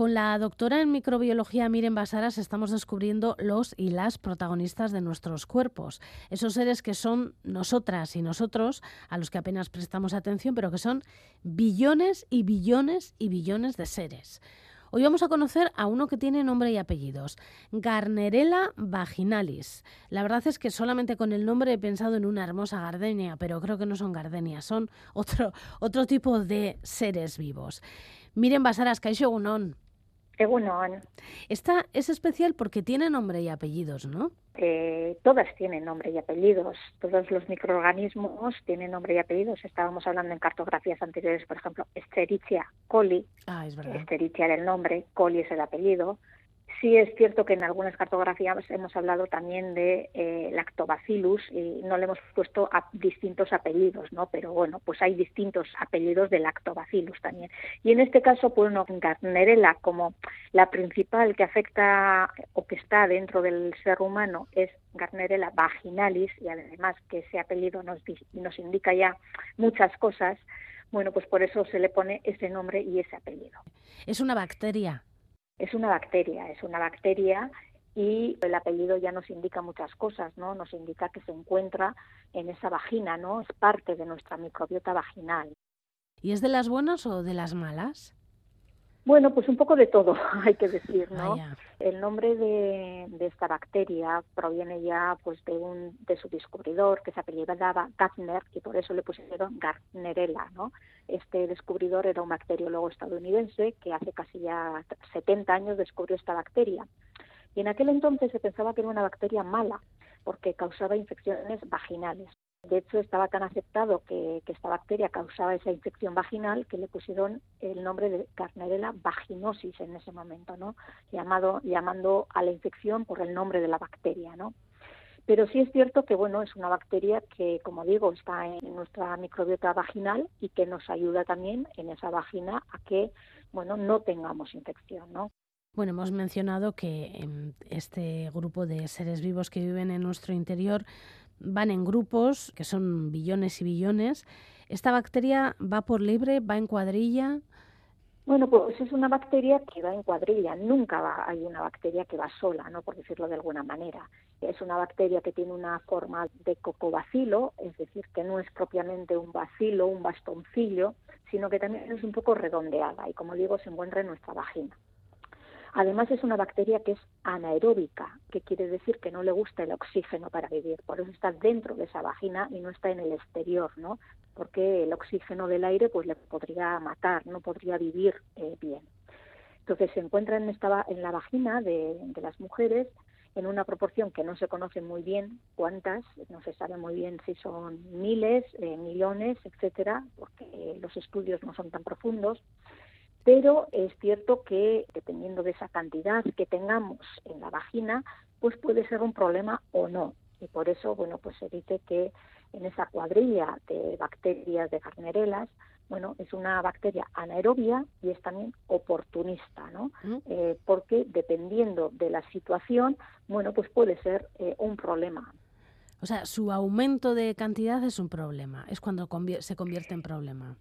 Con la doctora en microbiología Miren Basaras estamos descubriendo los y las protagonistas de nuestros cuerpos, esos seres que son nosotras y nosotros, a los que apenas prestamos atención, pero que son billones y billones y billones de seres. Hoy vamos a conocer a uno que tiene nombre y apellidos, Garnerella vaginalis. La verdad es que solamente con el nombre he pensado en una hermosa gardenia, pero creo que no son gardenias, son otro, otro tipo de seres vivos. Miren Basaras, Kaisho Unón. Egunon. Esta es especial porque tiene nombre y apellidos, ¿no? Eh, todas tienen nombre y apellidos. Todos los microorganismos tienen nombre y apellidos. Estábamos hablando en cartografías anteriores, por ejemplo, Escherichia coli. Ah, es verdad. Era el nombre, coli es el apellido. Sí es cierto que en algunas cartografías hemos hablado también de eh, lactobacillus y no le hemos puesto a distintos apellidos, ¿no? Pero bueno, pues hay distintos apellidos de lactobacillus también. Y en este caso, pues no, Garnerella como la principal que afecta o que está dentro del ser humano es Garnerella vaginalis y además que ese apellido nos, nos indica ya muchas cosas. Bueno, pues por eso se le pone ese nombre y ese apellido. Es una bacteria. Es una bacteria, es una bacteria y el apellido ya nos indica muchas cosas, ¿no? Nos indica que se encuentra en esa vagina, ¿no? Es parte de nuestra microbiota vaginal. ¿Y es de las buenas o de las malas? Bueno, pues un poco de todo, hay que decir, ¿no? El nombre de, esta bacteria proviene ya pues de un de su descubridor que se apellidaba Gardner y por eso le pusieron Gardnerella, ¿no? Este descubridor era un bacteriólogo estadounidense que hace casi ya 70 años descubrió esta bacteria. Y en aquel entonces se pensaba que era una bacteria mala porque causaba infecciones vaginales. De hecho, estaba tan aceptado que, esta bacteria causaba esa infección vaginal que le pusieron el nombre de Carnerella vaginosis en ese momento, ¿no? Llamando a la infección por el nombre de la bacteria, ¿no? Pero sí es cierto que, bueno, es una bacteria que, como digo, está en nuestra microbiota vaginal y que nos ayuda también en esa vagina a que, bueno, no tengamos infección, ¿no? Bueno, hemos mencionado que este grupo de seres vivos que viven en nuestro interior van en grupos, que son billones y billones. ¿Esta bacteria va por libre, va en cuadrilla? Bueno, pues es una bacteria que va en cuadrilla, nunca va, hay una bacteria que va sola, ¿no? por decirlo de alguna manera. Es una bacteria que tiene una forma de cocobacilo, es decir, que no es propiamente un bacilo, un bastoncillo, sino que también es un poco redondeada y, como digo, se encuentra en nuestra vagina. Además es una bacteria que es anaeróbica, que quiere decir que no le gusta el oxígeno para vivir, por eso está dentro de esa vagina y no está en el exterior, ¿no? Porque el oxígeno del aire pues le podría matar, no podría vivir eh, bien. Entonces se encuentra en, esta, en la vagina de, las mujeres en una proporción que no se conoce muy bien cuántas, no se sabe muy bien si son miles, eh, millones, etcétera, porque los estudios no son tan profundos pero es cierto que dependiendo de esa cantidad que tengamos en la vagina, pues puede ser un problema o no. Y por eso, bueno, pues se dice que en esa cuadrilla de bacterias de carnerelas, bueno, es una bacteria anaerobia y es también oportunista, ¿no? Eh, porque dependiendo de la situación, bueno, pues puede ser eh, un problema. O sea, su aumento de cantidad es un problema, es cuando se convierte en problema.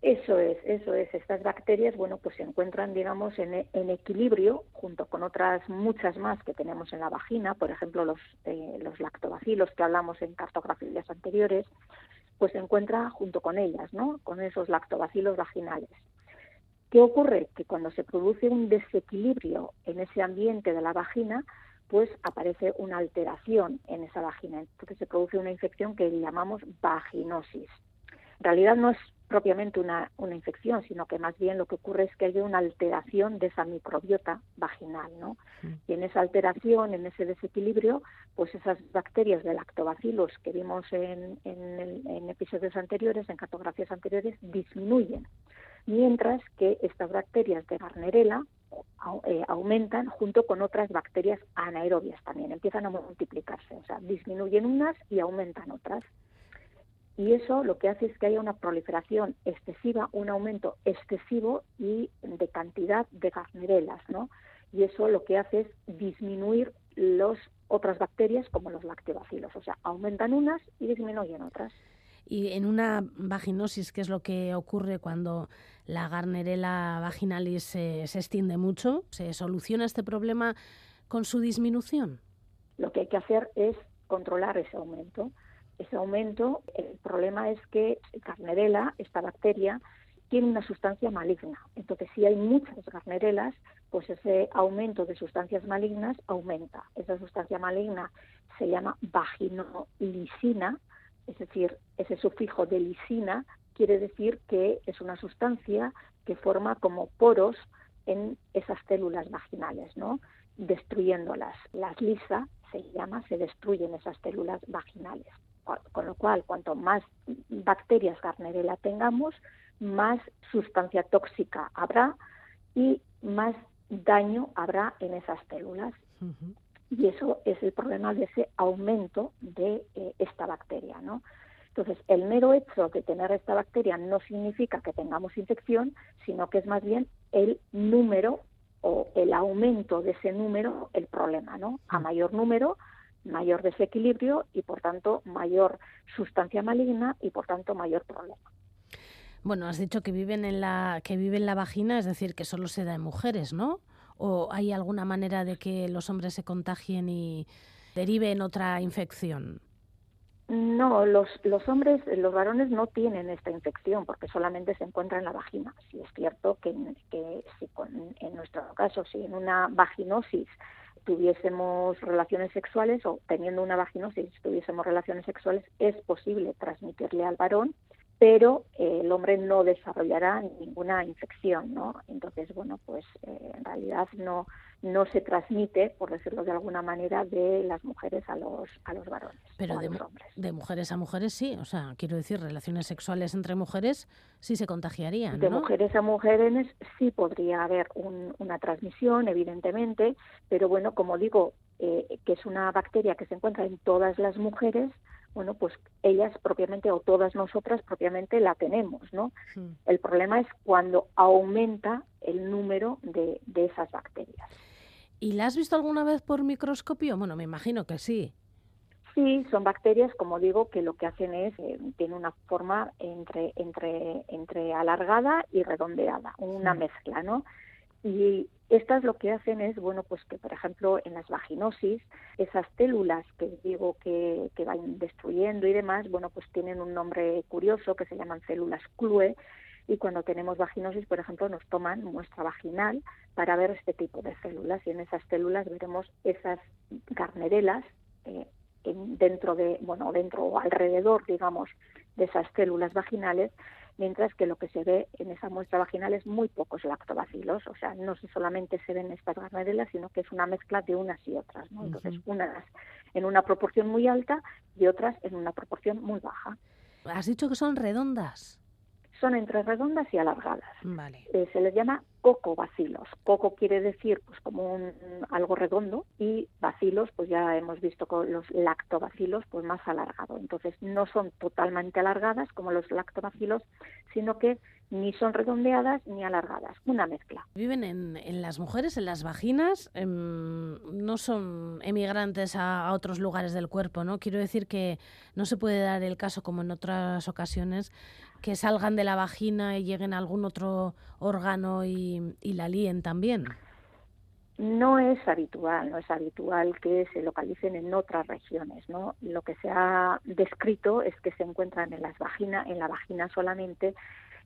Eso es, eso es. Estas bacterias, bueno, pues se encuentran, digamos, en, en equilibrio junto con otras muchas más que tenemos en la vagina, por ejemplo, los, eh, los lactobacilos que hablamos en cartografías anteriores, pues se encuentra junto con ellas, ¿no? Con esos lactobacilos vaginales. ¿Qué ocurre? Que cuando se produce un desequilibrio en ese ambiente de la vagina, pues aparece una alteración en esa vagina. Entonces se produce una infección que llamamos vaginosis. En realidad no es propiamente una, una infección, sino que más bien lo que ocurre es que hay una alteración de esa microbiota vaginal, ¿no? Y en esa alteración, en ese desequilibrio, pues esas bacterias de lactobacillus que vimos en, en, episodios anteriores, en cartografías anteriores, disminuyen, mientras que estas bacterias de Garnerella eh, aumentan junto con otras bacterias anaerobias también, empiezan a multiplicarse, o sea, disminuyen unas y aumentan otras y eso lo que hace es que haya una proliferación excesiva, un aumento excesivo y de cantidad de garnerelas, ¿no? Y eso lo que hace es disminuir las otras bacterias como los lactobacilos, o sea, aumentan unas y disminuyen otras. Y en una vaginosis, ¿qué es lo que ocurre cuando la Garnerella vaginalis se, se extiende mucho. ¿Se soluciona este problema con su disminución? Lo que hay que hacer es controlar ese aumento. Ese aumento, el problema es que Garnerella, esta bacteria, tiene una sustancia maligna. Entonces, si hay muchas garnerelas, pues ese aumento de sustancias malignas aumenta. Esa sustancia maligna se llama vaginolisina, es decir, ese sufijo de lisina quiere decir que es una sustancia que forma como poros en esas células vaginales, ¿no? destruyéndolas. Las lisa se llama, se destruyen esas células vaginales. Con lo cual, cuanto más bacterias Garnerella tengamos, más sustancia tóxica habrá y más daño habrá en esas células. Y eso es el problema de ese aumento de eh, esta bacteria, ¿no? Entonces, el mero hecho de tener esta bacteria no significa que tengamos infección, sino que es más bien el número o el aumento de ese número el problema, ¿no? A mayor número, mayor desequilibrio y, por tanto, mayor sustancia maligna y, por tanto, mayor problema. Bueno, has dicho que viven en la que vive en la vagina, es decir, que solo se da en mujeres, ¿no? ¿O hay alguna manera de que los hombres se contagien y deriven otra infección? No, los, los hombres, los varones no tienen esta infección porque solamente se encuentra en la vagina. Si es cierto que, que si en nuestro caso, si en una vaginosis tuviésemos relaciones sexuales o teniendo una vaginosis tuviésemos relaciones sexuales, es posible transmitirle al varón pero eh, el hombre no desarrollará ninguna infección, ¿no? Entonces, bueno, pues eh, en realidad no no se transmite, por decirlo de alguna manera, de las mujeres a los a los varones pero de, los hombres. De mujeres a mujeres sí, o sea, quiero decir, relaciones sexuales entre mujeres sí se contagiarían, De mujeres a mujeres sí podría haber una transmisión, evidentemente, pero bueno, como digo, eh, que es una bacteria que se encuentra en todas las mujeres, bueno, pues ellas propiamente o todas nosotras propiamente la tenemos, ¿no? El problema es cuando aumenta el número de, esas bacterias. ¿Y la has visto alguna vez por microscopio? Bueno, me imagino que sí. Sí, son bacterias, como digo, que lo que hacen es, eh, tiene una forma entre, entre, entre alargada y redondeada, una mezcla, ¿no? Y estas lo que hacen es, bueno, pues que, por ejemplo, en las vaginosis, esas células que digo que, que van destruyendo y demás, bueno, pues tienen un nombre curioso que se llaman células CLUE, y cuando tenemos vaginosis, por ejemplo, nos toman muestra vaginal para ver este tipo de células y en esas células veremos esas garnerelas eh, dentro de, bueno, dentro o alrededor, digamos, de esas células vaginales mientras que lo que se ve en esa muestra vaginal es muy pocos lactobacilos, o sea, no solamente se ven estas garnarelas, sino que es una mezcla de unas y otras, ¿no? Entonces, unas en una proporción muy alta y otras en una proporción muy baja. Has dicho que son redondas. Son entre redondas y alargadas. Vale. Eh, se les llama cocobacilos. Coco quiere decir pues como un, algo redondo y bacilos, pues ya hemos visto con los lactobacilos, pues más alargado. Entonces no son totalmente alargadas como los lactobacilos, sino que ni son redondeadas ni alargadas, una mezcla. Viven en, en las mujeres, en las vaginas, em, no son emigrantes a, a, otros lugares del cuerpo, ¿no? Quiero decir que no se puede dar el caso, como en otras ocasiones, que salgan de la vagina y lleguen a algún otro órgano y, y la líen también. No es habitual, no es habitual que se localicen en otras regiones, ¿no? Lo que se ha descrito es que se encuentran en las vaginas, en la vagina solamente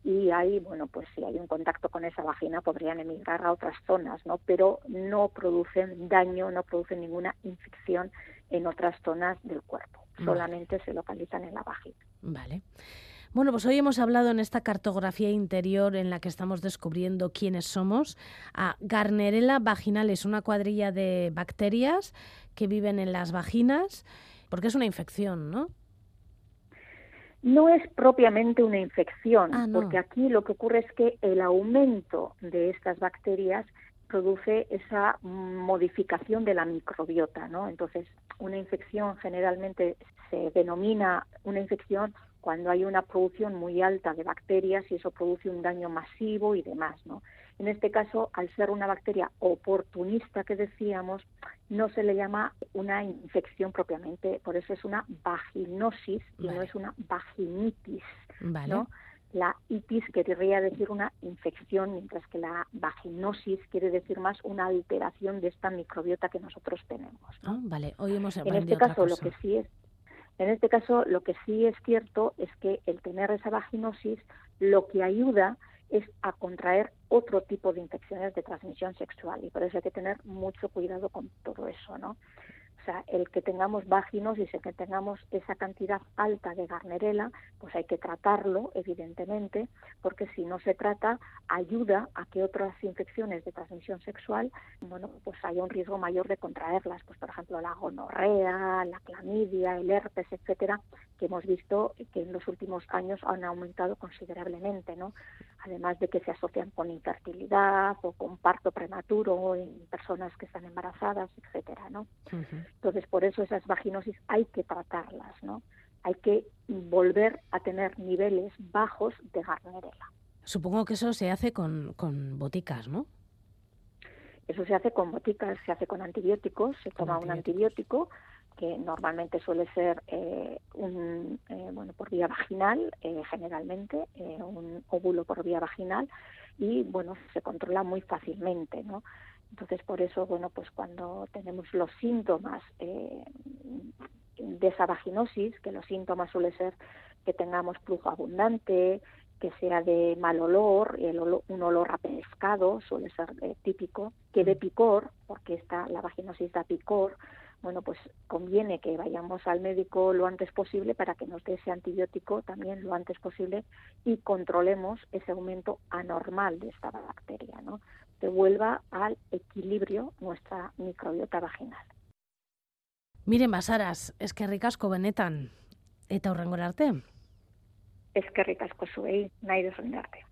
y ahí, bueno, pues si hay un contacto con esa vagina podrían emigrar a otras zonas, ¿no? Pero no producen daño, no producen ninguna infección en otras zonas del cuerpo, solamente se localizan en la vagina. Vale. Bueno, pues hoy hemos hablado en esta cartografía interior en la que estamos descubriendo quiénes somos a Garnerella vaginalis, una cuadrilla de bacterias que viven en las vaginas, porque es una infección, ¿no? No es propiamente una infección, ah, porque aquí lo que ocurre es que el aumento de estas bacterias produce esa modificación de la microbiota, ¿no? Entonces, una infección generalmente se denomina una infección cuando hay una producción muy alta de bacterias y eso produce un daño masivo y demás, ¿no? En este caso, al ser una bacteria oportunista que decíamos, no se le llama una infección propiamente, por eso es una vaginosis y no es una vaginitis, ¿no? la itis querría decir una infección, mientras que la vaginosis quiere decir más una alteración de esta microbiota que nosotros tenemos. Ah, vale, hoy hemos En este caso, lo que sí es en este caso, lo que sí es cierto es que el tener esa vaginosis lo que ayuda es a contraer otro tipo de infecciones de transmisión sexual y por eso hay que tener mucho cuidado con todo eso, ¿no? O sea, el que tengamos vaginosis, el que tengamos esa cantidad alta de garnerela, pues hay que tratarlo, evidentemente, porque si no se trata, ayuda a que otras infecciones de transmisión sexual, bueno, pues haya un riesgo mayor de contraerlas, pues por ejemplo la gonorrea, la clamidia, el herpes, etcétera, que hemos visto que en los últimos años han aumentado considerablemente, ¿no? Además de que se asocian con infertilidad o con parto prematuro en personas que están embarazadas, etcétera, ¿no? Entonces, por eso esas vaginosis hay que tratarlas, ¿no? Hay que volver a tener niveles bajos de garnerela. Supongo que eso se hace con, con boticas, ¿no? Eso se hace con boticas, se hace con antibióticos, se toma un antibiótico que normalmente suele ser eh, un, eh, bueno, por vía vaginal, eh, generalmente, un óvulo por vía vaginal, y bueno, se controla muy fácilmente, ¿no? Entonces, por eso, bueno, pues cuando tenemos los síntomas eh, de esa vaginosis, que los síntomas suele ser que tengamos flujo abundante, que sea de mal olor, el un olor a pescado suele ser eh, típico, que de picor, porque está la vaginosis da picor, bueno, pues conviene que vayamos al médico lo antes posible para que nos dé ese antibiótico también lo antes posible y controlemos ese aumento anormal de esta bacteria, ¿no? vuelva al equilibrio nuestra microbiota vaginal. Miren, basaras, es que ricasco benetan, eta horrengora arte. Es que ricasco zuei, nahi arte.